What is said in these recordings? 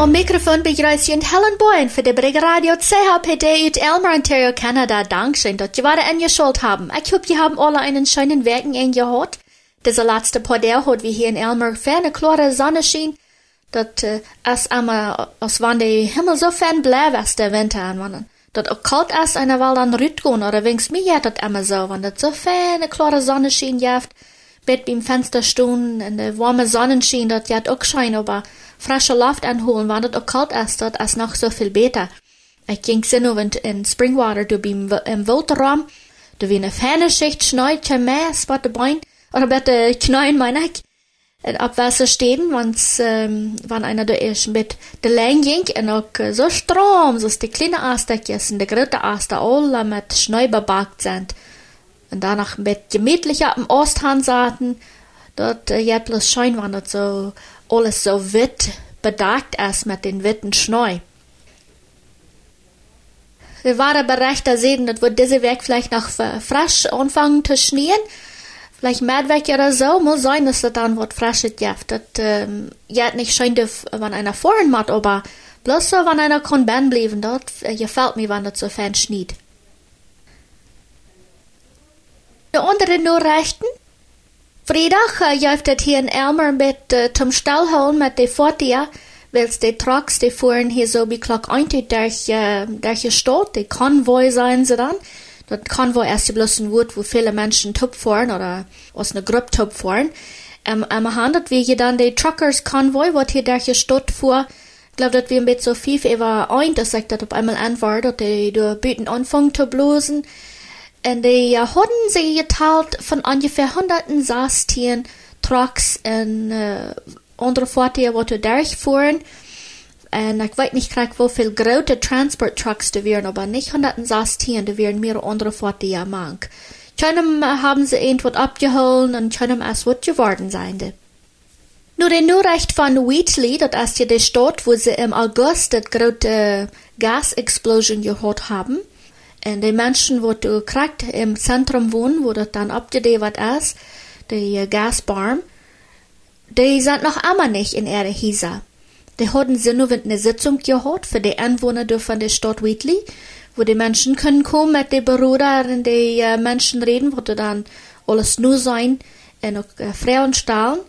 Om microfoon begrüßt Helen Boyen für die Brigge Radio CHPD uit Elmer, Ontario, Canada. Dankeschön, dass ihr wieder eingeschaltet haben. Ich hoffe, ihr haben alle einen schönen Werken eingehört. Diese letzte Tage hat wir hier in Elmer ferne, klare Sonne schien, dass äh, es einmal, als wenn der Himmel so fern bleibt, als der Winter anwandern. Dat auch kalt ist, einer will dann rütgehen, oder wenigstens mir ja das immer so, wenn das so ferne, klare Sonne schien, jaft, Bett beim Fenster stehen, in der warme Sonnenschein, das ja auch scheint, aber frische Luft anholen, auch kalt ist, das ist noch so viel besser. Ich ging sinnend in Springwater, du beim im Wildraum, du wie eine feine Schicht Schnee, kein mehr, bei den Beinen, oder bei den Knien, meine ich. Ab Wasser stehen, wann's, ähm, wann einer da ist mit der Länge ging, und auch so Strom, so die kleine Astekjes und die große Aster, alle mit Schnee bebackt sind. Und danach mit gemütlicher am Osthand saßen, dort, äh, ja, bloß wann das so alles so wit bedeckt ist mit den witten Schnee. Wir waren berecht da sehen, dass wir diese Weg vielleicht noch frisch anfangen zu schneien. Vielleicht Mädweg oder so, muss sein, dass das dann wird frisch gibt. Das, ähm, ja, nicht schön, wenn einer vorhin macht, aber bloß so, wenn einer kann ben bleiben, dort äh, gefällt mir, wenn das so fein schniet. Die anderen Nachrichten Vrijdag juift het hier in Elmer met uh, zum Stallholen met de fortia, wels de trucks die fuhren hier so wie klok eintut durch, uh, durch die Stadt, die Konvoi sein sie dann. Das Konvoi ist bloß ein Wort, wo viele Menschen top fahren oder aus einer Gruppe top fahren. Um, um, handelt wir hier dann die Truckers Konvoi, was hier durch die Stadt fuhr. Ich glaube, dass wir mit so viel über ein, dass ich das auf einmal antwortet, die, die bieten anfangen zu blosen. En die uh, hadden ze geteilt von ungefähr hunderten Sastieren, Trucks en uh, andere Fahrzeuge, die durchfuhren. En ich weiß nicht gerade, wie viel große Transport-Trucks da wären, aber nicht hunderten Sastieren, da wären mehr andere Fahrzeuge mank. Keinem haben sie irgendwas abgeholt und keinem erst was geworden sein. Nur die Nachricht von Wheatley, das ist ja die Stadt, wo sie im August das große Gasexplosion gehabt haben. Die Menschen, die du kriegt im Zentrum wohnen, wo das dann abgedreht ist, die uh, Gasbarm, die sind noch immer nicht in ihre Häuser. Die hatten sie nur eine Sitzung gehabt für die Anwohner von der Stadt Wheatley, wo die Menschen können kommen mit den und die uh, Menschen reden, wo dann alles nur sein und auch Frauen stahlen.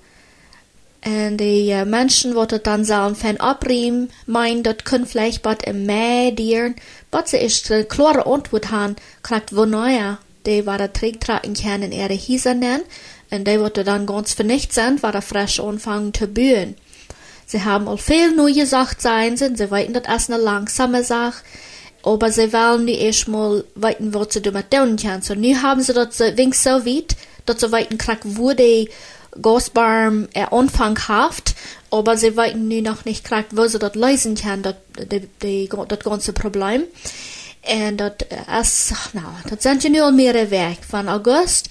En die uh, mensen wat het dan zullen van opriem, mein dat kun vielleicht wat im Meer dieren, wat ze is de klare antwoord han, krijgt wo neuer, die waren trägtragen können in ihre Hieser nennen, und die wurde dann ganz vernichtet sind, war er frisch anfangen zu bühen. Sie haben all viel nur gesagt sein sind, sie weiten das erst eine langsame Sache, aber sie wollen nicht erstmal weiten, was sie damit tun können. So, nu haben sie das wenigstens so weit, dass sie weiten kriegt, wo die Gasbarm er Anfang haft, aber sie weiten nu noch nicht gerade, wo sie das lösen können, das, ganze Problem. Und das ist, na, das sind ja nur mehrere Weg von August.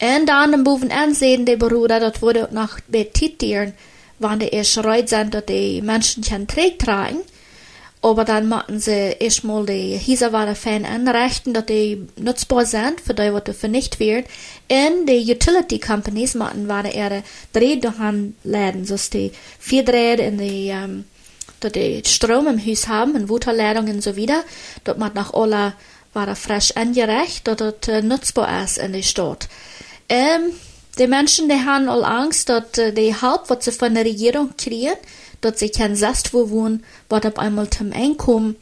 Und dann im Boven ansehen, die Bruder, das wurde noch betitieren, wann die erst reit sind, dass die Menschen können tragen. Aber dann machen sie erstmal die Hieseware Fan anrechten, dass die nutzbar sind, für die, was vernichtet wird. Und die Utility Companies machen waren ihre Drehdohanläden, so die vier Drähte in die, ähm, dass die Strom im Haus haben, und Waterleitungen und so wieder. Dort man nach alle war frisch angerecht, dass das äh, nutzbar ist in der Stadt. Ähm, die Menschen, die haben all Angst, dass äh, die Halb, was sie von der Regierung kriegen, dat sie kein Sast wo wohnen, wat auf einmal zum Einkommen,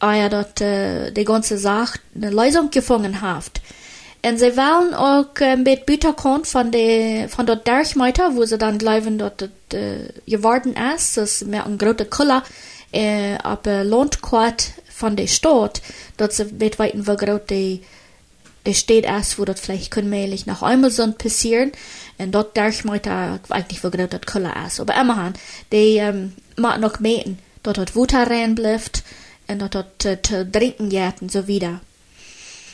ah dat äh, die ganze Sache eine Lösung gefunden haft. Und sie wollen auch äh, mit Büterkont von de von dort Derchmeiter, wo sie dann glauben, dort äh, geworden ist, das ist mehr ein großer Kuller, äh, aber Landquart von der Stadt, dort sie mit weiten, wo groß die der steht erst, wo das vielleicht allmählich nach einmal so passieren. Und dort darf man da eigentlich wo das Koller ist. Aber immerhin, die, ähm, mag noch meten, dort hat Wutter rein bleibt, und dort hat äh, zu trinken geht und so wieder.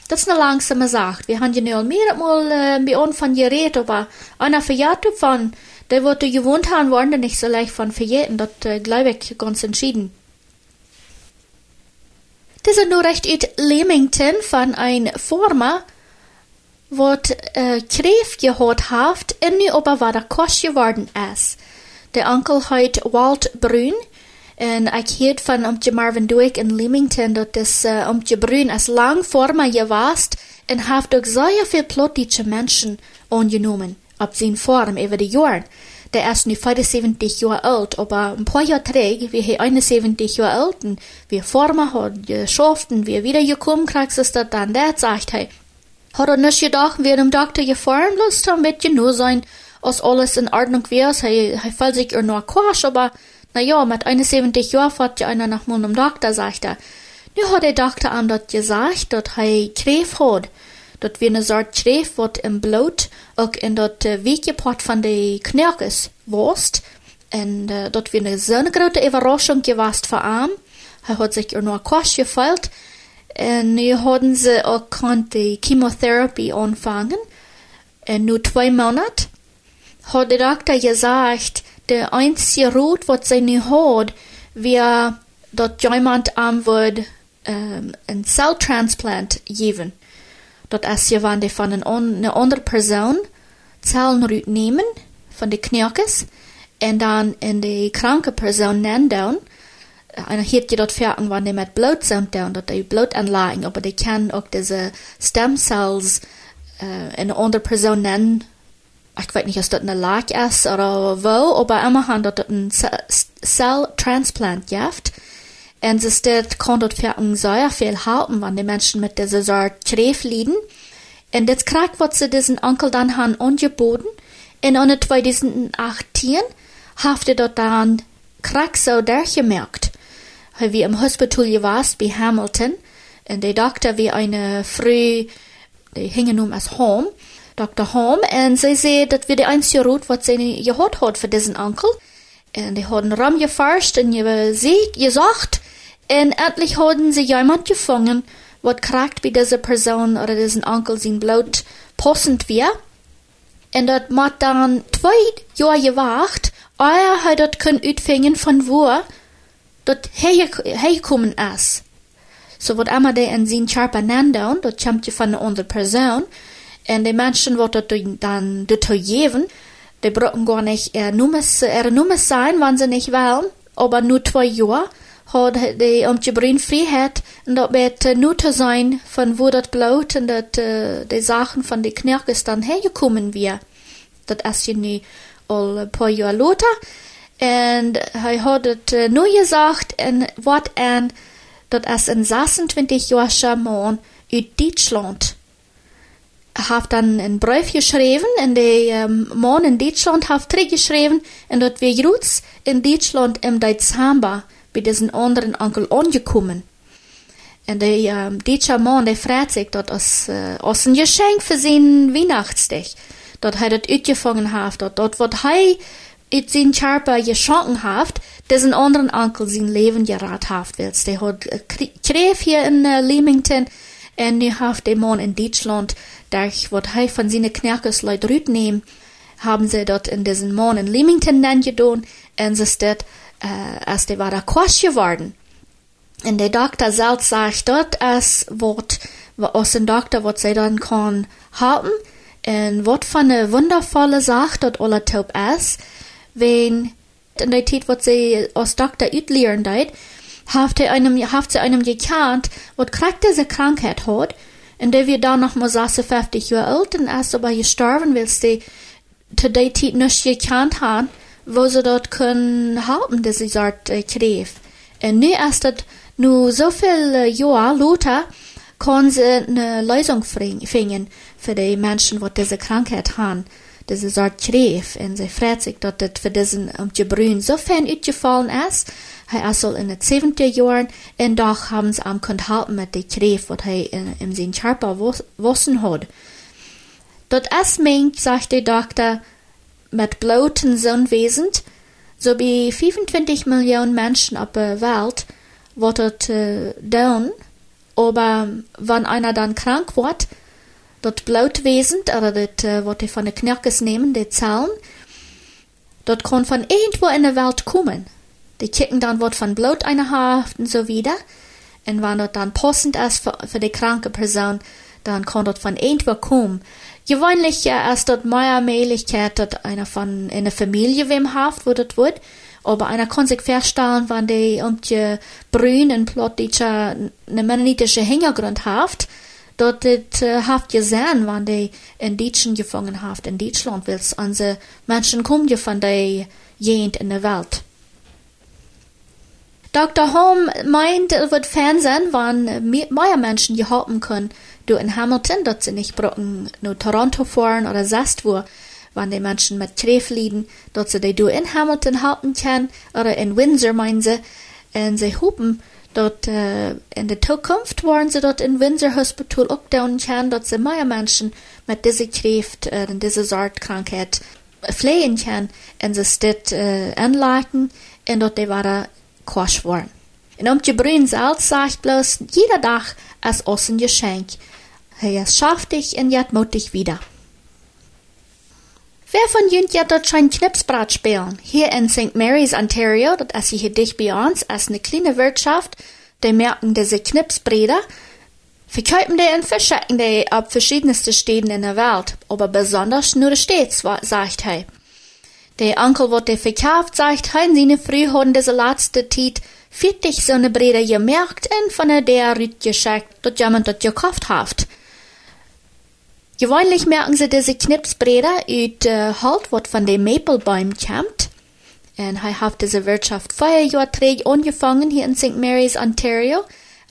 Das ist eine langsame Sache. Wir haben ja nur mehrmal äh, bei uns von geredet, aber einer verjährt von, der wurde gewohnt haben, wollen nicht so leicht von verjährten, das äh, glaube ich ganz entschieden. Dit is recht uit Leamington van een firma wat uh, kreef gehad heeft en nu aber war der kost geworden is. Der Onkel heet Walt Brun En ik hield van om je Marvin Duik in Leamington, dat is uh, om je bruin als lang voor me je wast en heeft ook zeer veel plotische mensen ongenomen op zijn vorm over de jaren. Der ist nu 75 Jahre alt, aber ein paar Jahre träg, wie er 71 Jahre alt, und wir Former hat geschafft, und wir wieder gekommen, kriegst es dann, der sagt er, hat er nicht gedacht, wir dem Doktor gefahren, wird ja nur sein, als alles in Ordnung wäre, er, er fällt sich nur Quatsch, aber, na ja, mit 71 Jahren fährt ja einer nach meinem Doktor, sagt er. Nu hat der Doktor ihm dort gesagt, dass er Krebs hat dat wir eine soort schreef wat im Blut ook in uh, weekjepot van de knirkes worst. En uh, dat wir eine zo'n grote Überraschung. Hij had zich er nog kort gefeilt. En nu hadden ze ook kon de chemotherapie anfangen. En nu twee maanden hat der Doktor gesagt, der einzige Rot, was sie nu hat, wir dat jemand am wird um, ein Zelltransplant geben dat als je van de van een, on, een andere persoon cellen nemen van de knokjes en dan in de kranke persoon nemen doen. En dan je dat verken wanneer met bloed zijn doen, dat de bloedaanlating, maar die kan ook deze stemcells uh, in een andere persoon nemen. Ik weet niet of dat een laag is of wel, maar immerhin dat het een cell transplant heeft. En ze stelt kon dat verken sehr viel halten, wann die Menschen mit dieser Sorte Schreef lieden. En dit krijgt wat ze diesen Onkel dan han angeboten. En in 2018 heeft hij dat dan krijg zo dergemerkt. Wie im Hospital gewas bij Hamilton. En de dokter wie eine früh, die hingen um als Home, Dr. Home, en sie zei dat wir de einzige Route wat ze gehad had voor diesen Onkel. En die hadden ram geforscht en je sie gesagt, en endlich hadden sie jemand gefangen, wat krijgt bij deze persoon oder diesen Onkel zijn bloot passend weer. En dat moet dan twee jaar gewacht, eer hij dat kan uitvingen van waar dat hij gekomen is. So wat immer de in zijn charpa nandoen, dat komt je van een andere persoon. En de mensen wat dat dan de geven, die brauchen gar nicht er Nummers, er Nummers sein, wenn sie nicht wollen, aber nur zwei Jahre had de om je brein vrijheid en dat met uh, nu te zijn van wo dat bloot en dat uh, de zaken van de knerkes dan hergekomen weer. Dat is je nu al een paar jaar later. En hij had het uh, nu gezegd en wat en dat is een 26 jaar man uit Duitsland. heeft dan een brief geschreven en de um, man in Duitsland heeft teruggeschreven en dat we roots in Duitsland im Dezember bij diesen anderen Onkel angekommen. En de, um, dieser man, der freut sich dort als, uh, als ein Geschenk für sein Weihnachtsdag. Dort hat er uitgefangen haft, dort, dort wat hij uit zijn charpa geschonken haft, diesen anderen Onkel sein Leben gerat haft willst. Der hat kreef hier in uh, Leamington, en nu haft der man in Deutschland, durch wat hij von seine Knerkes Leut nehmen, haben sie dort in diesen Mann in Leamington dann gedaan, en sie steht, uh, als de waren kwasch geworden. En de dokter zelf sagt dat als wat, als een dokter wat zij dan kan helpen. En wat van een wondervolle zaak dat alle top is. Wenn der tijd wat zij als dokter uitleren deed, heeft hij einem, heeft ze einem gekant, wat krijgt deze krankheid hat. En der wir dann noch mal 56 Jahre alt und erst aber gestorben willst, die zu der Zeit nicht gekannt haben, wo ze dat kunnen helpen, deze soort uh, kreef. En nu is dat nu zoveel uh, jaar later, kan ze een Lösung vinden für die Menschen, die diese Krankheit haben, diese soort kreef. En ze freut sich, dat het voor diesen um, Gebrün so fern uitgefallen ist. Hij is al in het 70 jaar en doch haben ze am kunnen helpen met die kreef, wat hij in, in zijn charpa wissen had. Dat is meint, sagt de dokter, met bloten zonwesen, so wie 25 Millionen Menschen auf der Welt, wat het uh, doen, aber wenn einer dann krank wird, dat Blutwesen, oder dat, uh, wat die von den Knirkes nehmen, die Zellen, dat kann von irgendwo in der Welt kommen. Die kicken dann wat von Blut einer Haft und so wieder. Und wenn das dann passend ist für, für die kranke Person, dann kann das von irgendwo kommen. Gewöhnlich äh, ist dort mehr Möglichkeit, dass einer von einer Familie wem haft, wo das wird. Aber einer kann sich feststellen, wenn die um die Brünen plötzlich eine mennonitische Hintergrund haft, dort het uh, haft gesehen, wenn die in Deutschen gefangen haft in Deutschland, weil unsere Menschen kommen ja von der Gegend in der Welt. Dr. Holm meint, es wird Fernsehen, wenn mehr Menschen geholfen können, du in Hamilton, dort sie nicht brauchen, nur Toronto fahren oder sonst wo, wenn die Menschen mit Kräf liegen, dort sie die du in Hamilton halten können, oder in Windsor meinen sie, und sie hoffen, dort uh, in der Zukunft wollen sie dort in Windsor Hospital auch down können, dort sie mehr Menschen mit dieser Kräft und dieser Sortkrankheit pflegen können, und sie steht uh, anleiten, und dort die waren kwasch worden. Und um die Brühen selbst sagt bloß, jeder Tag uns ein Geschenk. Es schafft dich und jetzt mutig wieder. Wer von Jünt ja dort schon Knipsbrat spielen? Hier in St. Mary's, Ontario, das ist hier dicht bei uns, als eine kleine Wirtschaft, die merken diese Knipsbreder, verkaufen die und verschicken die ab verschiedensten Städten in der Welt, aber besonders nur der Städte, sagt er. Der Onkel, wo der verkauft, sagt, hein seine früh haben diese letzte Zeit 40 so eine Breder gemerkt und von der Rüt geschickt, dass jemand das gekauft hat. Gewöhnlich merken sie diese Knipsbreder uit äh, Halt, wat von dem Maplebaum kommt. Und er hat diese Wirtschaft vier Jahre träg angefangen hier in St. Mary's, Ontario.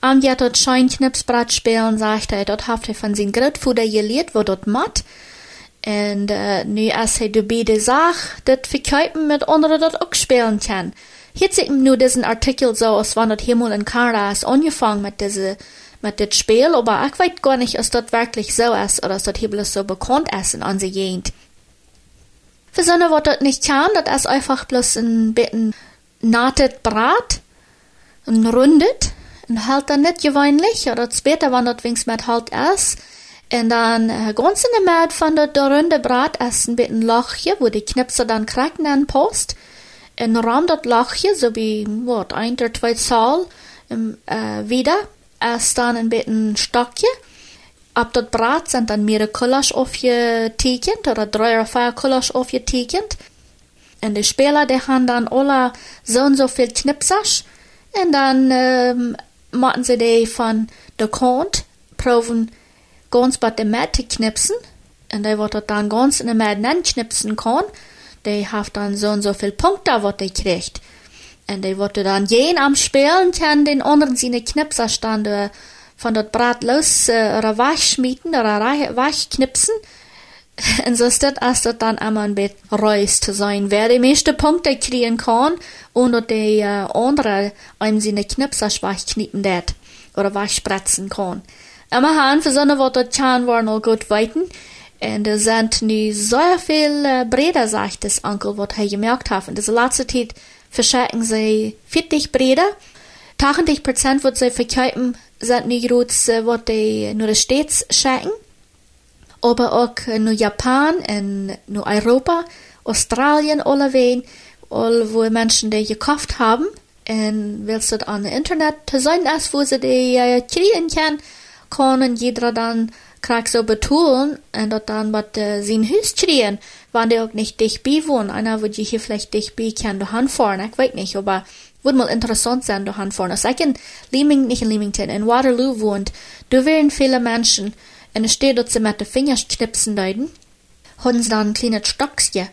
Am Jahr dort schein Knipsbrat spielen, sagt er, dort hat er von seinem Großvater gelehrt, wo dort macht. Und äh, nu als er die beide Sach, dat verkaufen mit anderen dort auch spielen kann. Hier sieht man nur diesen Artikel so, als wenn dort Himmel und Kanada ist angefangen mit diese mit dem Spiel, aber ich weiß gar nicht, ob das wirklich so ist oder ob das so bekannt ist in unserer Gegend. Für so eine, was das nicht kann, das ist einfach bloß ein bisschen natet Brat und rundet und halt dann nicht gewöhnlich oder später, wenn das wenigstens mit halt ist. Und dann äh, ganz in der Mitte von der, der runde Brat ist ein bisschen Lochje, wo die Knipse dann kriegen an Post. Und ram das Lochje, so wie, was, ein oder zwei Zoll, äh, wieder ist dann ein bisschen Stockje. Ab dat Brat sind dann mehrere Kulasch aufgetekend oder drei oder vier Kulasch aufgetekend. Und die Spieler, die haben dann alle so und so viel Knipsasch. Und dann ähm, machen sie die von der Kant, proben ganz bei der Mitte knipsen. Und die wird dann ganz in der Mitte knipsen kann. Die haben dann so und so viel Punkte, die kriegt. Und die wurde dann jen am Spielen kann den anderen seine Knipser stande von dort Brat los äh, oder Weich schmieden oder Weich knipsen. Und so ist das, als das dann einmal ein bisschen reus zu sein. Wer die meisten Punkte kriegen kann, und die äh, andere einem seine Knipser weich knippen dat oder weich spritzen kann. Immer han für so eine Worte kann waren all gut weiten. Und es sind nu so viel äh, Breder, sagt das Onkel, was er gemerkt hat. Und das letzte Zeit verschicken sie 40 Breder. 80 Prozent, was sie verkaufen, sind nicht groß, was die nur States schicken. Aber auch nur Japan nur Europa, Australien, alle wen, all wo Menschen die gekauft haben. Und willst du an Internet sein, als wo sie die äh, kriegen können, können jeder dann kriegt so betonen und dann mit äh, sein Haus kriegen waren die auch nicht dicht bei wohnen. Einer würde hier vielleicht dicht bei kann du fahren, ich weiß nicht, aber würde mal interessant sein, du fahren. Also ich in Leaming, nicht in Leamington, in Waterloo wohnt, du wären viele Menschen, und es steht dort, sie mit den Fingern knipsen deuten, haben sie dann ein kleines Stockchen,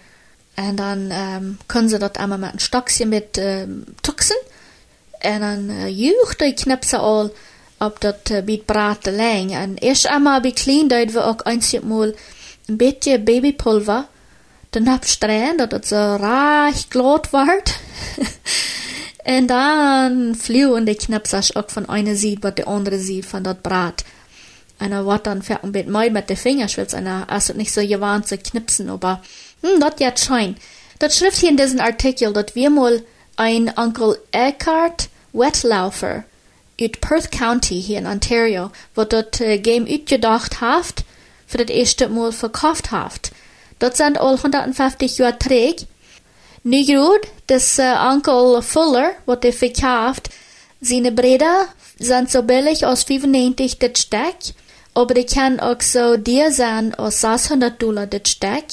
und dann ähm, können sie dort einmal mit einem Stockchen mit ähm, tuxen, und dann äh, jucht die Knipse all, ob dort äh, mit Braten lang. Und erst einmal bei klein, dort wir auch einzig mal ein bisschen Babypulver den absträhen, dat het zo reich glad wordt. en dan fluwen de knapsas ook van eine Seite wat de andere Seite von dat Brat. Einer wat dann fährt ein bisschen mal mit den Fingerschwitz, einer ist nicht so gewarnt zu knipsen, aber, hm, dat jetzt schein. Dat schrift hier in diesem Artikel, dat wir mal ein Onkel Eckhart Wetlaufer uit Perth County hier in Ontario, wo dort äh, Game uitgedacht haft, für das erste Mal verkauft haft. Dat sind al 150 jaar terug. Nu goed, das uh, Onkel Fuller, er verkauft, seine Brüder sind so billig als 95 das Stück. aber die kann auch so dir sein aus 600 Dollar das Steck.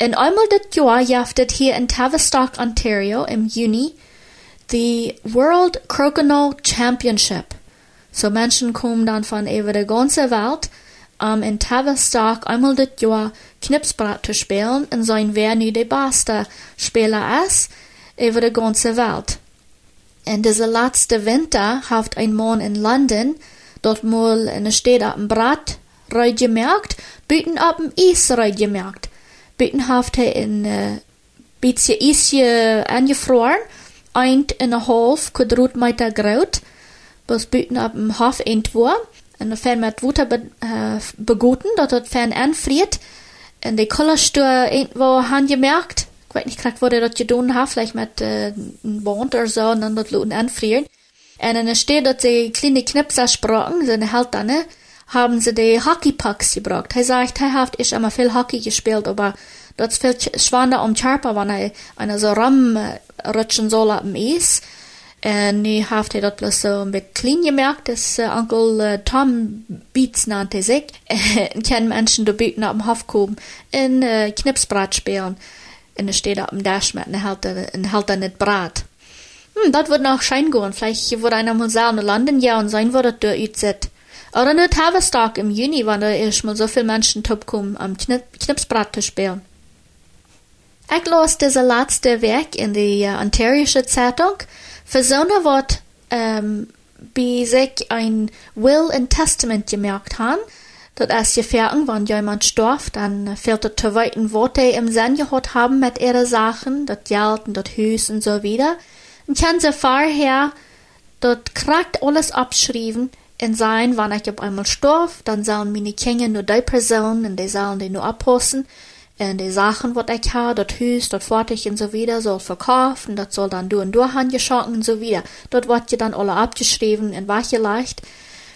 Und einmal das Jahr jaftet hier in Tavistock, Ontario im Juni die World Crokinole Championship. So Menschen kommen dann von über der ganzen Welt, um in Tavistock einmal das Jahr Knipsbrat zu spielen und sein wer nu der beste Spieler ist über der ganzen Welt. Und dieser letzte Winter hat ein Mann in London dort mal in der Stadt dem Brat gemerkt, büten ab dem Eis gemerkt. Büten hat er in äh, bisschen Eisje angefroren, ein in der half kudrut meter groot, bis büten ab dem Hof entwur, en dan fan met water be, uh, begoten, dat het fan anfriert, en de kollerstuur irgendwo han gemerkt, ich weiß nicht, gerade wurde das getan hat, vielleicht mit äh, einem Band oder so, und dann das Luden anfrieren. Und dann steht, dass sie kleine Knipser sprachen, so eine Halterne, haben sie die Hockeypucks gebracht. Er sagt, er hat ich immer viel Hockey gespielt, aber das viel schwander um Charpa, wenn er eine so rum rutschen soll dem Eis. Und das bloß so ein bisschen klein gemerkt, dass äh, Onkel äh, Tom Beats nannte sich, äh, kennen Menschen, die bieten auf dem Hof kommen, in äh, Knipsbrat spielen. En er steht op dem Dash met en hält, en er nicht Brat. Hm, dat wird noch schein gehen. Vielleicht wird einer mal sagen, in London ja und sein wird das uitzet. Oder nur Tavistock im Juni, wenn da erst mal so viele Menschen top kommen, am Knip Knipsbrat zu spielen. Ich las diese letzte Werk in die uh, Ontarische Zeitung. Wort, ähm, wie sich ein Will and Testament gemerkt haben, dat als je vergen, wann jemand storf, dann fehlt het te weten wat hij im Sinn gehad haben mit ihre Sachen, dat Geld und dat Hus und so wieder. Und kann sie vorher dat kragt alles abschreiben und sein, wann ich auf einmal storf, dann sollen meine Kinder nur die Person und die sollen die nur abpassen. Und die Sachen, wat ich habe, dat Hus, dat fertig und so wieder, soll verkaufen, dat soll dann du und du handgeschenkt und so wieder. Dort wird ja dann alle abgeschrieben und was leicht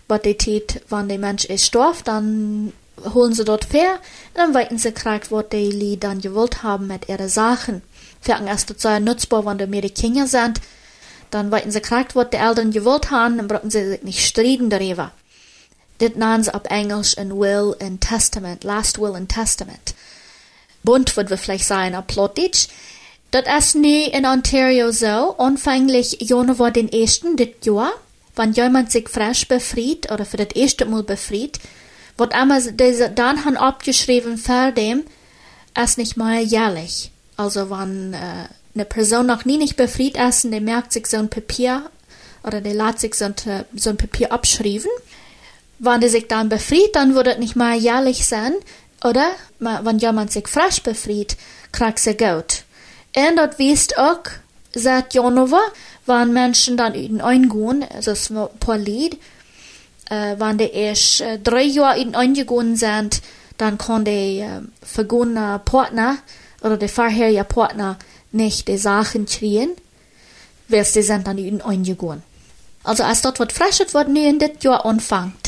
wat die tät, wann der Mensch ist storf, dann holen sie dort fair, dann weiten sie kriegt, wat die Lied dann gewollt haben mit ihre Sachen. Fäcken erst dazu nutzbar, wenn die mehr die Kinder sind, dann weiten sie kriegt, wat die Eltern gewollt haben, dann brauchen sie sich nicht striden darüber. Das nennen sie auf Englisch ein Will and Testament, Last Will and Testament. Bunt wird wir vielleicht sein, auf Plotitsch. Das ist nu in Ontario so, anfänglich Januar den ersten, dit Jahr, wenn jemand sich frisch befreit oder für das erste Mal befreit, wird einmal diese, dann han abgeschrieben für dem, es nicht mal jährlich. Also wenn äh, eine Person noch nie nicht befreit ist, die merkt sich so ein Papier oder die lässt sich so ein, so ein Papier abschreiben. Wenn die sich dann befreit, dann wird es nicht mal jährlich sein. Oder wenn jemand sich frisch befreit, kriegt sie Geld. Und das wisst auch seit Januar, waren Menschen dann in eingehen, also es ein paar Lied, äh, wenn die erst äh, drei Jahre in eingegangen sind, dann kann der äh, vergangene Partner oder der vorherige Partner nicht die Sachen kriegen, weil sie sind dann in eingegangen. Also als dort wird frisches wird nie in das Jahr anfängt.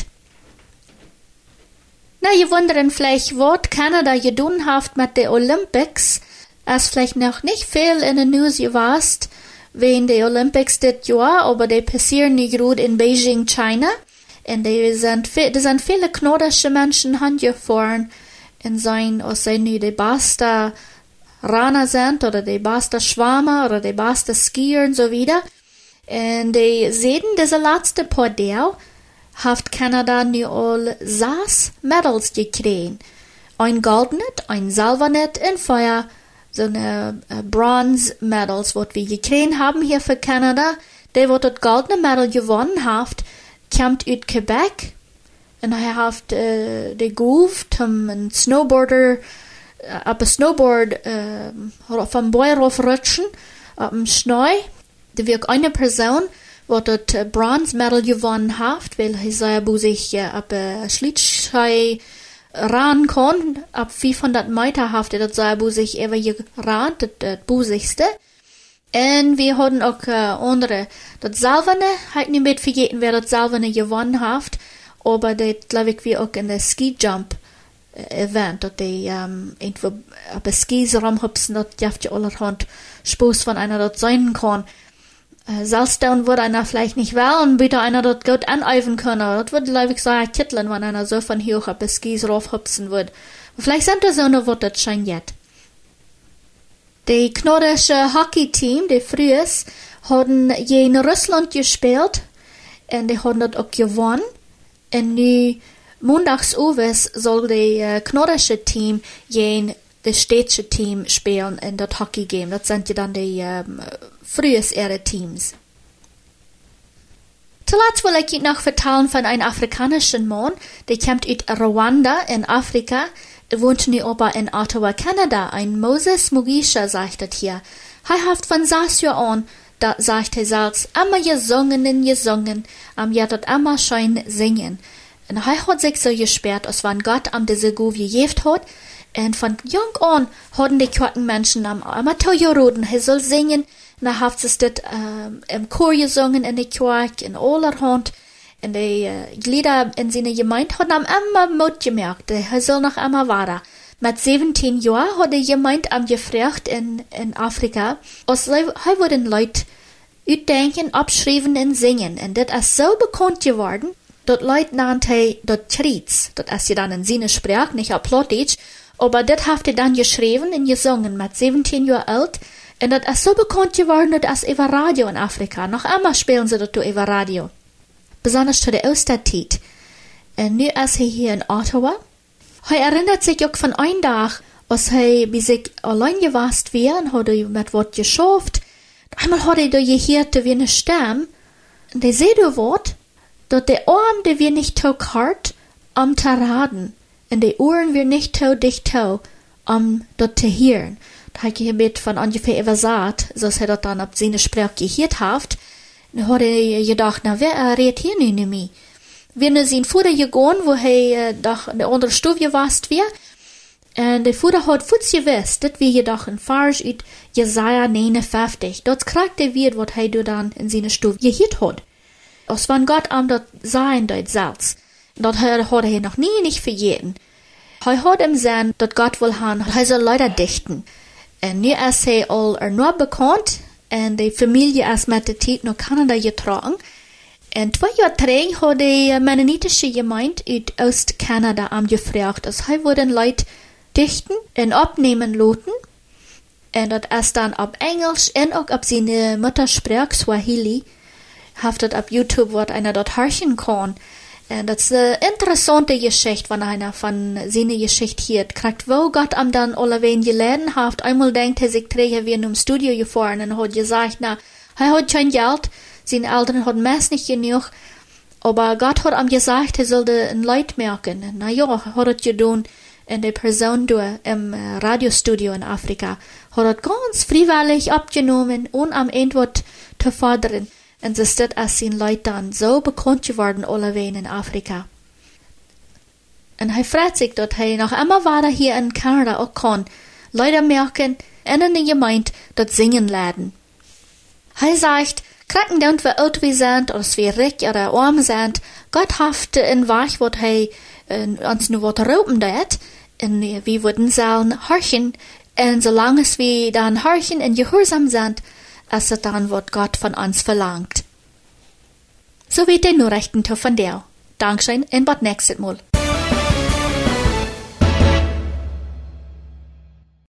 Na, ihr wundern vielleicht, was Kanada getan hat mit den Olympics, als vielleicht noch nicht viel in den News gewasst, wegen der Olympics dit Jahr, aber die passieren nicht gut in Beijing, China. Und die sind, die sind viele knodische Menschen handgefahren und sein, ob sie nu die beste Runner sind oder die beste Schwammer oder die beste Skier und so wieder. Und die sehen diese letzte Podell, hat Kanada all sechs Medals gekriegt. Ein Goldnet, ein Silbernet und Feuer so eine äh, Bronze Medals, was wir gekriegt haben hier für Kanada. Der, was das goldene Medal gewonnen hat, kommt aus Quebec. Und er hat äh, die gerufen, um ein Snowboarder, äh, ab Snowboard äh, vom Boy rutschen, ab dem Schnee. Da wird eine Person, was das äh, Bronze Medal gewonnen hat, weil er sei sich äh, ab äh, Schlittschuh ran kon, ab 500 Meter hafte dat sei sich ever geran, dat, busigste. En wir hadden ook uh, andere, dat Salvene, halt nicht mit vergeten, wer dat Salvene gewonnen hat, aber dat glaube ich wir auch in der Ski Jump Event, dat die um, irgendwo auf der Skis rumhupsen, dat jaft ja allerhand Spaß von einer dort sein kann. Äh, dann würde einer vielleicht nicht wählen, bitte einer dort gut aneifen können. Das würde, glaube ich, sagen, kitteln, wenn einer so von hier bis Gies raufhüpfen würde. Vielleicht sind das so eine Worte schon jetzt. Die knorrische Hockey-Team, die frühes, haben je in Russland gespielt und die haben dort auch gewonnen. Und nu mondags soll die uh, knorrische Team je das städtische Team spielen in das Hockey-Game. Das sind ja dann die frühes ihre Teams. Zuletzt will ich noch vertellen von einem afrikanischen Mann, der kommt aus Rwanda in Afrika, der wohnt nu aber in Ottawa, Kanada. Ein Moses Mugisha sagt das hier. Er hat von sechs an, da sagt er selbst, immer gesungen gesungen, am ja dort immer schön singen. Und er hat sich so gesperrt, als wenn Gott am diese Guvie gejeft hat, und von jung an hatten die Quarten Menschen am Amateurroden, er soll singen, na hat es das ähm, im Chor gesungen in der Kirche, in allerhand, in die äh, Glieder in seiner Gemeinde haben am immer Mut gemerkt, er soll noch immer weiter. Mit 17 Jahren hat die Gemeinde am gefragt in, in Afrika, als er wurden Leute uitdenken, abschreiben und singen. Und das ist so bekannt geworden, dat Leute nannte dat Triets, dat ist ja dann in seiner Sprache, nicht auf Plattdeutsch, aber das hat er dann geschrieben und gesungen mit 17 Jahren alt. Und das ist so bekannt geworden, das ist über Radio in Afrika. Noch einmal spielen sie das über Radio. Besonders zu der Osterzeit. Und nu ist er hier in Ottawa. Er erinnert sich auch von einem Tag, als er bei sich allein gewasst war und hat mit Wort geschafft. Einmal hat er gehört, wie eine Stimme. Und er sieht Wort, dass der Arm, der wir nicht so hart, am zu raden en de oren weer niet zo dicht toe om dat te hören. Da habe ich mit von ungefähr übersagt, so er dat dann ab seine Sprache gehört haft. Dann hat er gedacht, na, wer äh, redet hier nicht mehr? Wir ne sind vorher gegangen, wo er äh, doch in der anderen Stufe gewasst wir. Und der Vater hat futz gewusst, dat wir jedoch in Farsch ut Jesaja 59. Dort kriegt er wird, wat er dann in seine Stufe gehört hat. Als wenn Gott am dort sein dort selbst. Dat hat er noch nie nicht verjeten. Er hat im Sinn, dat Gott will er soll Leute dichten. Und nu ist er all er nur bekannt, und die Familie ist mit der Zeit nach Kanada getragen. Und zwei Jahre terug hat die mennonitische Gemeinde aus Ost-Kanada angefragt, als er wurden Leute dichten und abnehmen lassen. Und das ist dann auf Englisch und auch auf seine Muttersprache Swahili. Haftet auf YouTube, wo einer dort horchen kann. En dat is een interessante Geschichte, wenn einer von seiner Geschichte hört. Kriegt, wo Gott am dann allewein geleden hat. Einmal denkt er sich, träge wie in einem Studio gefahren und hat gesagt, na, er hat kein Geld, seine Eltern haben meist nicht genug, aber Gott hat ihm gesagt, er sollte ein Leid merken. Na ja, hat er getan in der Person du im Radiostudio in Afrika. Hat er ganz freiwillig abgenommen, um am Ende zu fordern. En ze staat als zijn Leute dann so bekannt geworden alleweil in Afrika. En hij freut sich, dat hij noch immer weiter hier in Kanada auch kann, Leute merken, en in der Gemeinde dort singen laden. Hij sagt, Kraken don't wir alt wie sind, oder wir reich oder arm sind, Gott hafte in Wach, wat hij uns nur wat rauben dat, en wir würden sollen horchen, en solange wir dann horchen und gehorsam sind, als es dann wird Gott von uns verlangt. So wird der Nachrichten von der. Dankeschön und bis nächstes Mal.